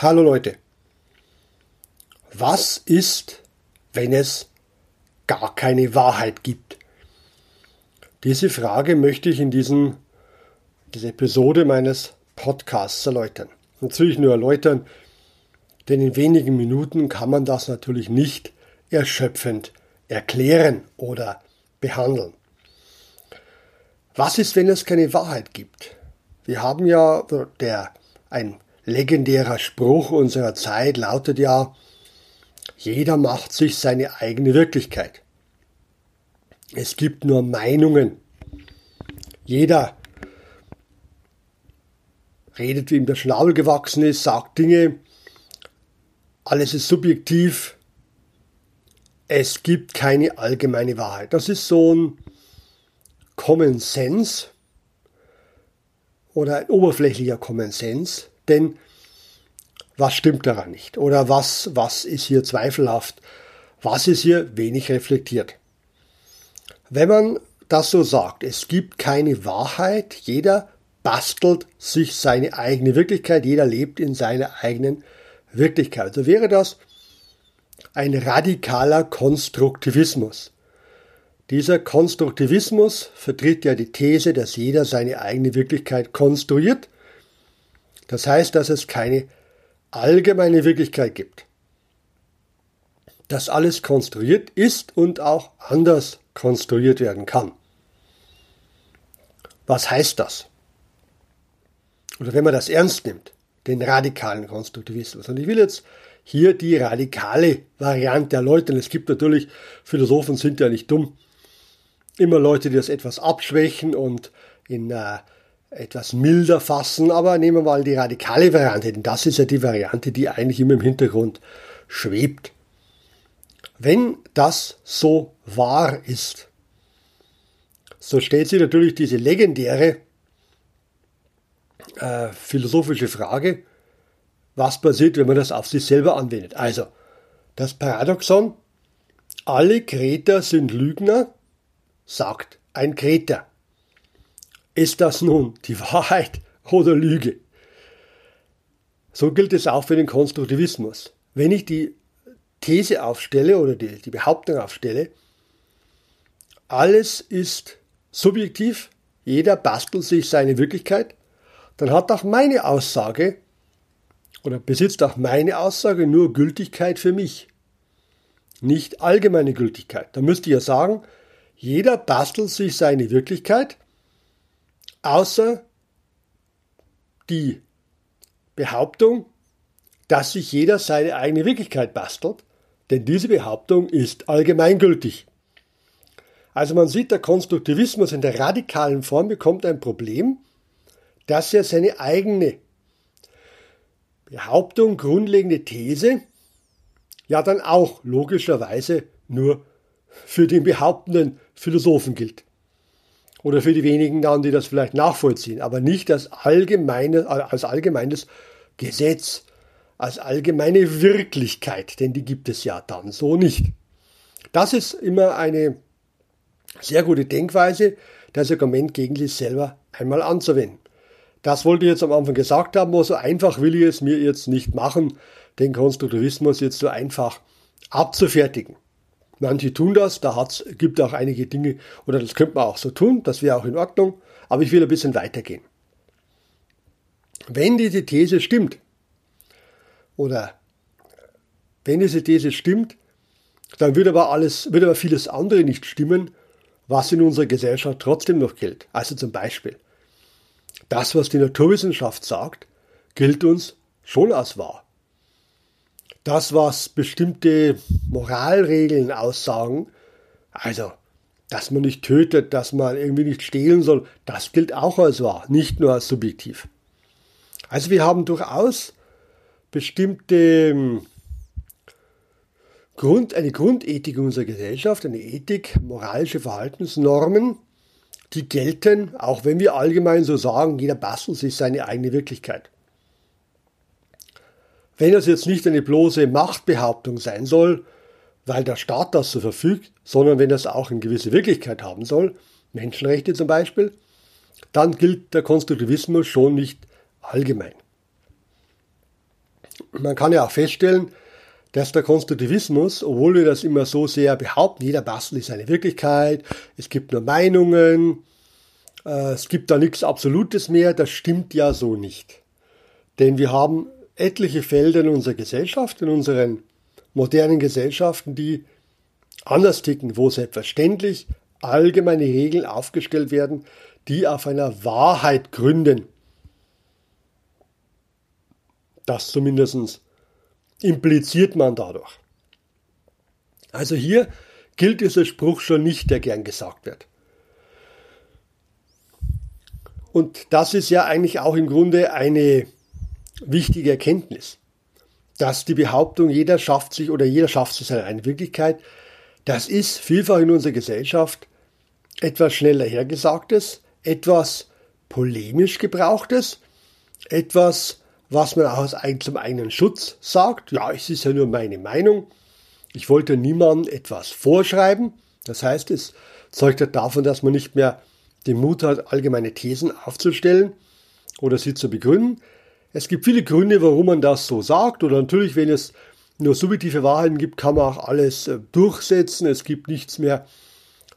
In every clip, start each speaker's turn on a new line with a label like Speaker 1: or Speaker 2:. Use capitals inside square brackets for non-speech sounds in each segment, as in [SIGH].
Speaker 1: Hallo Leute. Was ist, wenn es gar keine Wahrheit gibt? Diese Frage möchte ich in diesem, dieser Episode meines Podcasts erläutern. Natürlich nur erläutern, denn in wenigen Minuten kann man das natürlich nicht erschöpfend erklären oder behandeln. Was ist, wenn es keine Wahrheit gibt? Wir haben ja der ein legendärer Spruch unserer Zeit lautet ja, jeder macht sich seine eigene Wirklichkeit. Es gibt nur Meinungen. Jeder redet, wie ihm der Schnabel gewachsen ist, sagt Dinge. Alles ist subjektiv. Es gibt keine allgemeine Wahrheit. Das ist so ein Common Sense oder ein oberflächlicher Common Sense, denn was stimmt daran nicht? Oder was, was ist hier zweifelhaft? Was ist hier wenig reflektiert? Wenn man das so sagt, es gibt keine Wahrheit, jeder bastelt sich seine eigene Wirklichkeit, jeder lebt in seiner eigenen Wirklichkeit. So wäre das ein radikaler Konstruktivismus. Dieser Konstruktivismus vertritt ja die These, dass jeder seine eigene Wirklichkeit konstruiert. Das heißt, dass es keine allgemeine Wirklichkeit gibt. Dass alles konstruiert ist und auch anders konstruiert werden kann. Was heißt das? Oder wenn man das ernst nimmt, den radikalen Konstruktivismus. Und ich will jetzt hier die radikale Variante erläutern. Es gibt natürlich, Philosophen sind ja nicht dumm, immer Leute, die das etwas abschwächen und in äh, etwas milder fassen, aber nehmen wir mal die radikale Variante, denn das ist ja die Variante, die eigentlich immer im Hintergrund schwebt. Wenn das so wahr ist, so stellt sich natürlich diese legendäre äh, philosophische Frage, was passiert, wenn man das auf sich selber anwendet. Also, das Paradoxon, alle Kreter sind Lügner, sagt ein Kreter. Ist das nun die Wahrheit oder Lüge? So gilt es auch für den Konstruktivismus. Wenn ich die These aufstelle oder die, die Behauptung aufstelle, alles ist subjektiv, jeder bastelt sich seine Wirklichkeit, dann hat auch meine Aussage oder besitzt auch meine Aussage nur Gültigkeit für mich, nicht allgemeine Gültigkeit. Da müsste ich ja sagen, jeder bastelt sich seine Wirklichkeit, außer die Behauptung, dass sich jeder seine eigene Wirklichkeit bastelt, denn diese Behauptung ist allgemeingültig. Also man sieht, der Konstruktivismus in der radikalen Form bekommt ein Problem, dass er seine eigene Behauptung, grundlegende These, ja dann auch logischerweise nur für den behauptenden Philosophen gilt. Oder für die wenigen dann, die das vielleicht nachvollziehen, aber nicht als, allgemeine, als allgemeines Gesetz, als allgemeine Wirklichkeit, denn die gibt es ja dann so nicht. Das ist immer eine sehr gute Denkweise, das Argument gegen sich selber einmal anzuwenden. Das wollte ich jetzt am Anfang gesagt haben, aber so einfach will ich es mir jetzt nicht machen, den Konstruktivismus jetzt so einfach abzufertigen. Manche tun das, da hat's, gibt auch einige Dinge, oder das könnte man auch so tun, das wäre auch in Ordnung, aber ich will ein bisschen weitergehen. Wenn diese These stimmt, oder wenn diese These stimmt, dann wird aber alles, wird aber vieles andere nicht stimmen, was in unserer Gesellschaft trotzdem noch gilt. Also zum Beispiel, das, was die Naturwissenschaft sagt, gilt uns schon als wahr das, was bestimmte Moralregeln aussagen, also, dass man nicht tötet, dass man irgendwie nicht stehlen soll, das gilt auch als wahr, nicht nur als subjektiv. Also wir haben durchaus bestimmte hm, Grund, eine Grundethik unserer Gesellschaft, eine Ethik, moralische Verhaltensnormen, die gelten, auch wenn wir allgemein so sagen, jeder bastelt sich seine eigene Wirklichkeit. Wenn das jetzt nicht eine bloße Machtbehauptung sein soll, weil der Staat das so verfügt, sondern wenn das auch eine gewisse Wirklichkeit haben soll, Menschenrechte zum Beispiel, dann gilt der Konstruktivismus schon nicht allgemein. Man kann ja auch feststellen, dass der Konstruktivismus, obwohl wir das immer so sehr behaupten, jeder Bastel ist eine Wirklichkeit, es gibt nur Meinungen, äh, es gibt da nichts Absolutes mehr, das stimmt ja so nicht. Denn wir haben etliche Felder in unserer Gesellschaft, in unseren modernen Gesellschaften, die anders ticken, wo selbstverständlich allgemeine Regeln aufgestellt werden, die auf einer Wahrheit gründen. Das zumindest impliziert man dadurch. Also hier gilt dieser Spruch schon nicht, der gern gesagt wird. Und das ist ja eigentlich auch im Grunde eine wichtige Erkenntnis, dass die Behauptung, jeder schafft sich oder jeder schafft sich seine eigene Wirklichkeit, das ist vielfach in unserer Gesellschaft etwas schneller hergesagtes, etwas polemisch gebrauchtes, etwas, was man auch zum eigenen Schutz sagt. Ja, es ist ja nur meine Meinung. Ich wollte niemandem etwas vorschreiben. Das heißt, es zeugt davon, dass man nicht mehr den Mut hat, allgemeine Thesen aufzustellen oder sie zu begründen. Es gibt viele Gründe, warum man das so sagt. Oder natürlich, wenn es nur subjektive Wahrheiten gibt, kann man auch alles äh, durchsetzen. Es gibt nichts mehr,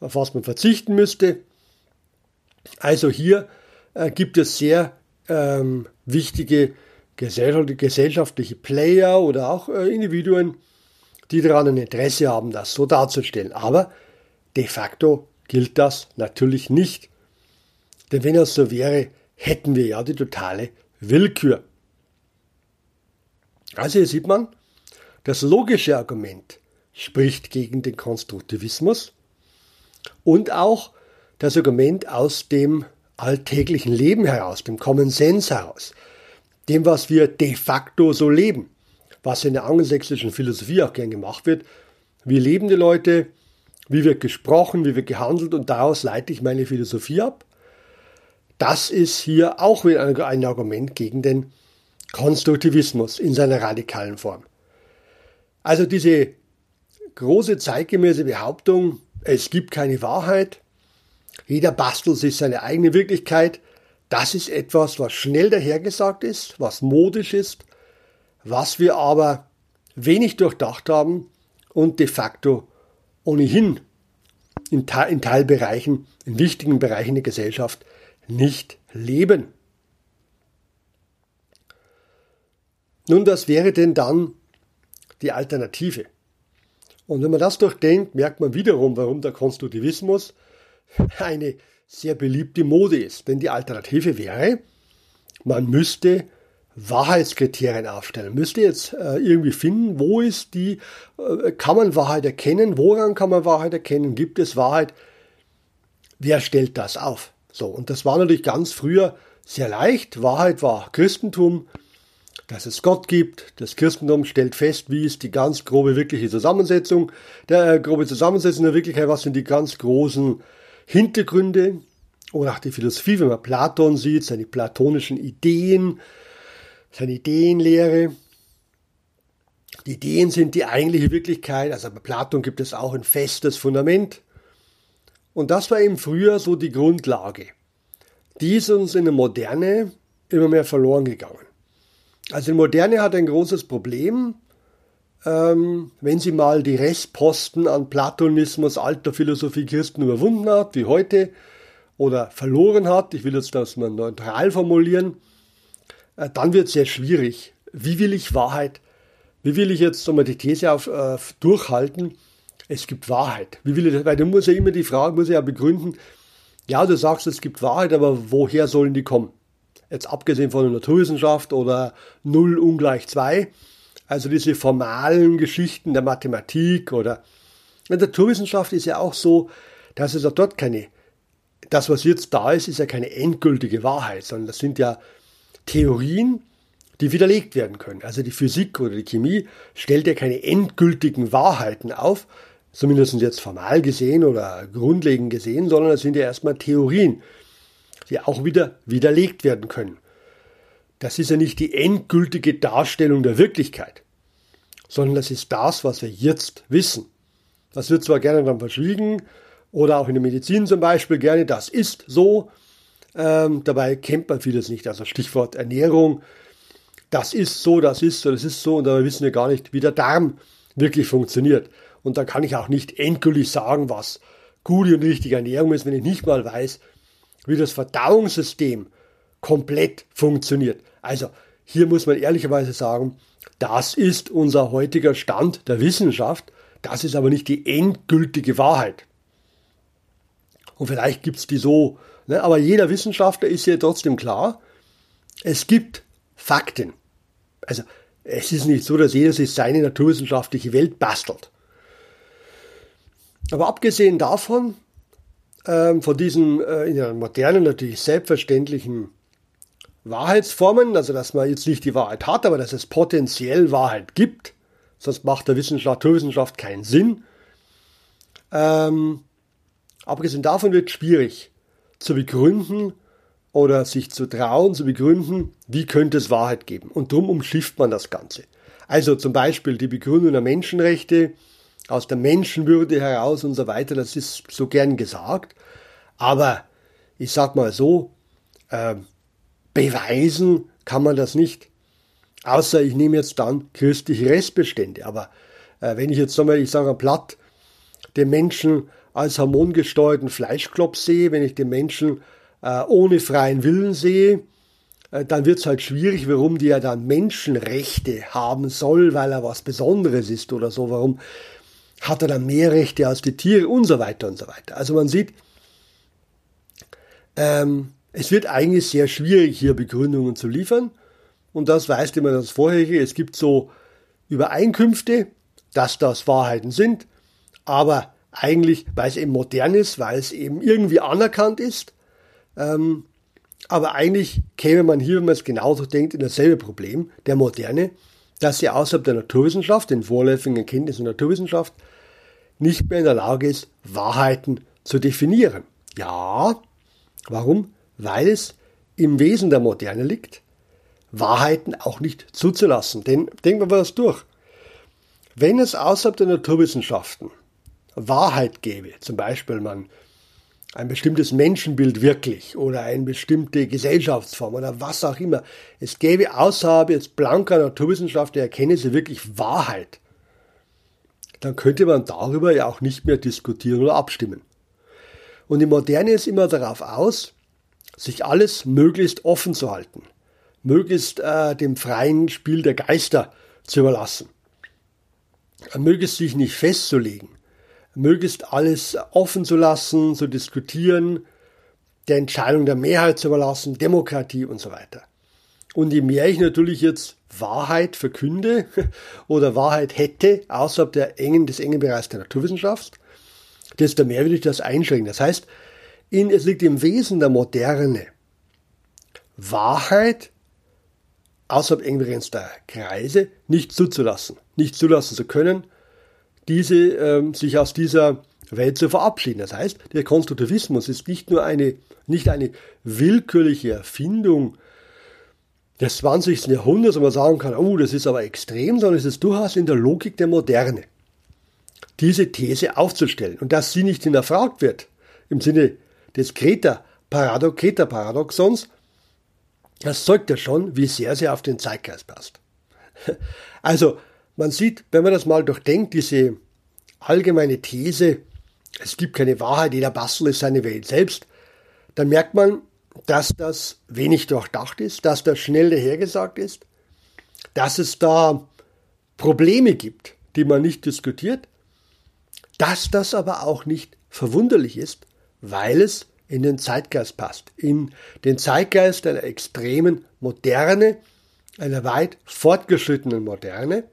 Speaker 1: auf was man verzichten müsste. Also hier äh, gibt es sehr ähm, wichtige gesellschaftliche Player oder auch äh, Individuen, die daran ein Interesse haben, das so darzustellen. Aber de facto gilt das natürlich nicht. Denn wenn das so wäre, hätten wir ja die totale Willkür. Also hier sieht man, das logische Argument spricht gegen den Konstruktivismus und auch das Argument aus dem alltäglichen Leben heraus, dem Common Sense heraus, dem, was wir de facto so leben, was in der angelsächsischen Philosophie auch gern gemacht wird. Wie leben die Leute, wie wird gesprochen, wie wird gehandelt und daraus leite ich meine Philosophie ab. Das ist hier auch wieder ein Argument gegen den Konstruktivismus in seiner radikalen Form. Also diese große zeitgemäße Behauptung, es gibt keine Wahrheit, jeder bastelt sich seine eigene Wirklichkeit, das ist etwas, was schnell dahergesagt ist, was modisch ist, was wir aber wenig durchdacht haben und de facto ohnehin in, Teilbereichen, in wichtigen Bereichen der Gesellschaft nicht leben. Nun, das wäre denn dann die Alternative. Und wenn man das durchdenkt, merkt man wiederum, warum der Konstruktivismus eine sehr beliebte Mode ist. Denn die Alternative wäre, man müsste Wahrheitskriterien aufstellen. Müsste jetzt äh, irgendwie finden, wo ist die, äh, kann man Wahrheit erkennen, woran kann man Wahrheit erkennen, gibt es Wahrheit, wer stellt das auf? So, und das war natürlich ganz früher sehr leicht. Wahrheit war Christentum, dass es Gott gibt. Das Christentum stellt fest, wie ist die ganz grobe wirkliche Zusammensetzung, der äh, grobe Zusammensetzung der Wirklichkeit, was sind die ganz großen Hintergründe oder auch die Philosophie, wenn man Platon sieht, seine platonischen Ideen, seine Ideenlehre. Die Ideen sind die eigentliche Wirklichkeit, also bei Platon gibt es auch ein festes Fundament. Und das war eben früher so die Grundlage. Die ist uns in der Moderne immer mehr verloren gegangen. Also die Moderne hat ein großes Problem, ähm, wenn sie mal die Restposten an Platonismus, alter Philosophie Christen überwunden hat, wie heute, oder verloren hat, ich will jetzt das mal neutral formulieren, äh, dann wird es sehr schwierig. Wie will ich Wahrheit? Wie will ich jetzt mal die These auf, äh, durchhalten? Es gibt Wahrheit. Wie will ich das? Weil du musst ja immer die Frage, muss ja begründen, ja, du sagst, es gibt Wahrheit, aber woher sollen die kommen? Jetzt abgesehen von der Naturwissenschaft oder 0 ungleich 2, also diese formalen Geschichten der Mathematik oder in der Naturwissenschaft ist ja auch so, dass es auch dort keine, das was jetzt da ist, ist ja keine endgültige Wahrheit, sondern das sind ja Theorien, die widerlegt werden können. Also die Physik oder die Chemie stellt ja keine endgültigen Wahrheiten auf, zumindest jetzt formal gesehen oder grundlegend gesehen, sondern es sind ja erstmal Theorien, die auch wieder widerlegt werden können. Das ist ja nicht die endgültige Darstellung der Wirklichkeit, sondern das ist das, was wir jetzt wissen. Das wird zwar gerne dann verschwiegen oder auch in der Medizin zum Beispiel gerne, das ist so. Ähm, dabei kennt man vieles nicht. Also Stichwort Ernährung. das ist so, das ist so, das ist so, und dabei wissen wir gar nicht, wie der Darm wirklich funktioniert. Und da kann ich auch nicht endgültig sagen, was gute und richtige Ernährung ist, wenn ich nicht mal weiß, wie das Verdauungssystem komplett funktioniert. Also hier muss man ehrlicherweise sagen, das ist unser heutiger Stand der Wissenschaft, das ist aber nicht die endgültige Wahrheit. Und vielleicht gibt es die so, ne? aber jeder Wissenschaftler ist hier trotzdem klar, es gibt Fakten. Also es ist nicht so, dass jeder sich seine naturwissenschaftliche Welt bastelt. Aber abgesehen davon, ähm, von diesen äh, in der modernen natürlich selbstverständlichen Wahrheitsformen, also dass man jetzt nicht die Wahrheit hat, aber dass es potenziell Wahrheit gibt, sonst macht der Wissenschaft, Naturwissenschaft keinen Sinn. Ähm, abgesehen davon wird es schwierig zu begründen oder sich zu trauen, zu begründen, wie könnte es Wahrheit geben. Und darum umschifft man das Ganze. Also zum Beispiel die Begründung der Menschenrechte aus der Menschenwürde heraus und so weiter, das ist so gern gesagt. Aber ich sag mal so, äh, beweisen kann man das nicht. Außer ich nehme jetzt dann christliche Restbestände. Aber äh, wenn ich jetzt einmal, ich sage platt, den Menschen als hormongesteuerten Fleischklops sehe, wenn ich den Menschen äh, ohne freien Willen sehe, äh, dann wird es halt schwierig, warum der dann Menschenrechte haben soll, weil er was Besonderes ist oder so. Warum hat er dann mehr Rechte als die Tiere und so weiter und so weiter. Also man sieht, ähm, es wird eigentlich sehr schwierig, hier Begründungen zu liefern. Und das weiß immer das Vorherige. Es gibt so Übereinkünfte, dass das Wahrheiten sind, aber eigentlich, weil es eben modern ist, weil es eben irgendwie anerkannt ist. Ähm, aber eigentlich käme man hier, wenn man es genauso denkt, in dasselbe Problem, der Moderne, dass sie außerhalb der Naturwissenschaft, den vorläufigen Erkenntnissen der Naturwissenschaft, nicht mehr in der Lage ist, Wahrheiten zu definieren. Ja, warum? Weil es im Wesen der Moderne liegt, Wahrheiten auch nicht zuzulassen. Denn denken wir mal das durch. Wenn es außerhalb der Naturwissenschaften Wahrheit gäbe, zum Beispiel man ein bestimmtes Menschenbild wirklich oder eine bestimmte Gesellschaftsform oder was auch immer. Es gäbe außerhalb jetzt blanker Naturwissenschaft der Erkenntnisse wirklich Wahrheit. Dann könnte man darüber ja auch nicht mehr diskutieren oder abstimmen. Und die Moderne ist immer darauf aus, sich alles möglichst offen zu halten, möglichst äh, dem freien Spiel der Geister zu überlassen, möglichst sich nicht festzulegen, möglichst alles offen zu lassen, zu diskutieren, der Entscheidung der Mehrheit zu überlassen, Demokratie und so weiter. Und je mehr ich natürlich jetzt Wahrheit verkünde [LAUGHS] oder Wahrheit hätte außerhalb der engen, des engen Bereichs der Naturwissenschaft, desto mehr würde ich das einschränken. Das heißt, in, es liegt im Wesen der Moderne, Wahrheit außerhalb eng begrenzter Kreise nicht zuzulassen, nicht zulassen zu können, diese, ähm, sich aus dieser Welt zu verabschieden. Das heißt, der Konstruktivismus ist nicht nur eine, nicht eine willkürliche Erfindung des 20. Jahrhunderts, wo man sagen kann, oh, das ist aber extrem, sondern es ist durchaus in der Logik der Moderne, diese These aufzustellen und dass sie nicht hinterfragt wird im Sinne des Kreta-Paradoxons, das zeugt ja schon, wie sehr sie auf den Zeitgeist passt. [LAUGHS] Also, man sieht, wenn man das mal durchdenkt, diese allgemeine These, es gibt keine Wahrheit, jeder Bastel ist seine Welt selbst, dann merkt man, dass das wenig durchdacht ist, dass das schnell dahergesagt ist, dass es da Probleme gibt, die man nicht diskutiert, dass das aber auch nicht verwunderlich ist, weil es in den Zeitgeist passt, in den Zeitgeist einer extremen Moderne, einer weit fortgeschrittenen Moderne,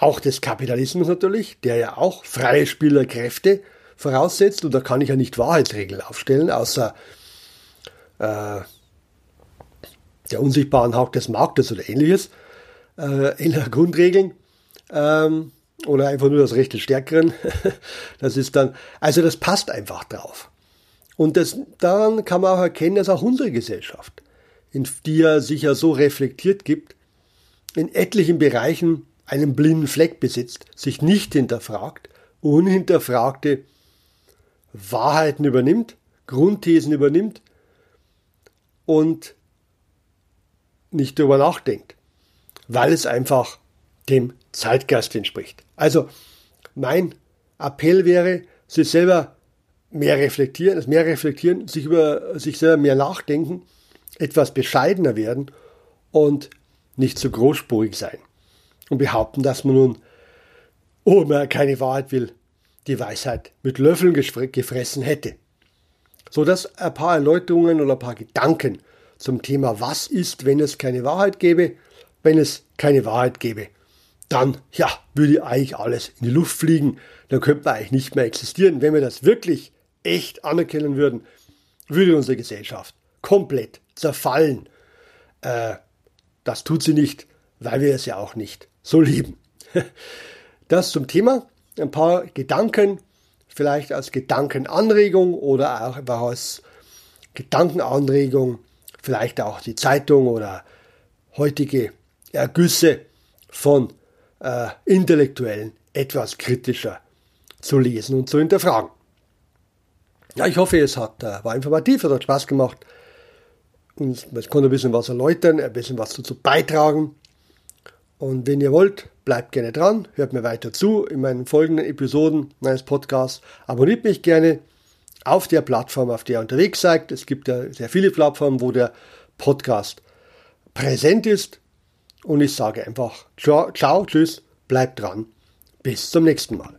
Speaker 1: auch des Kapitalismus natürlich, der ja auch freie Spielerkräfte voraussetzt. Und da kann ich ja nicht Wahrheitsregeln aufstellen, außer äh, der unsichtbaren Hauch des Marktes oder ähnliches, äh, in der Grundregeln. Ähm, oder einfach nur das Recht des Stärkeren. [LAUGHS] das ist dann, also das passt einfach drauf. Und das, daran kann man auch erkennen, dass auch unsere Gesellschaft, in die ja sich ja so reflektiert gibt, in etlichen Bereichen einen blinden Fleck besitzt, sich nicht hinterfragt, unhinterfragte Wahrheiten übernimmt, Grundthesen übernimmt und nicht darüber nachdenkt, weil es einfach dem Zeitgeist entspricht. Also mein Appell wäre, sich selber mehr reflektieren, mehr reflektieren, sich über sich selber mehr nachdenken, etwas bescheidener werden und nicht so großspurig sein und behaupten, dass man nun, oh, man keine Wahrheit will, die Weisheit mit Löffeln gefressen hätte. So dass ein paar Erläuterungen oder ein paar Gedanken zum Thema, was ist, wenn es keine Wahrheit gäbe, wenn es keine Wahrheit gäbe, dann, ja, würde eigentlich alles in die Luft fliegen, dann könnte man eigentlich nicht mehr existieren. Wenn wir das wirklich echt anerkennen würden, würde unsere Gesellschaft komplett zerfallen. Äh, das tut sie nicht, weil wir es ja auch nicht so lieben. [LAUGHS] Das zum Thema. Ein paar Gedanken, vielleicht als Gedankenanregung oder auch als Gedankenanregung, vielleicht auch die Zeitung oder heutige Ergüsse von äh, Intellektuellen etwas kritischer zu lesen und zu hinterfragen. Ja, ich hoffe, es hat, äh, war informativ, es hat Spaß gemacht. Und es konnte ein bisschen was erläutern, ein bisschen was dazu beitragen. Und wenn ihr wollt, bleibt gerne dran, hört mir weiter zu in meinen folgenden Episoden meines Podcasts. Abonniert mich gerne auf der Plattform, auf der ihr unterwegs seid. Es gibt ja sehr viele Plattformen, wo der Podcast präsent ist. Und ich sage einfach ciao, ciao tschüss, bleibt dran. Bis zum nächsten Mal.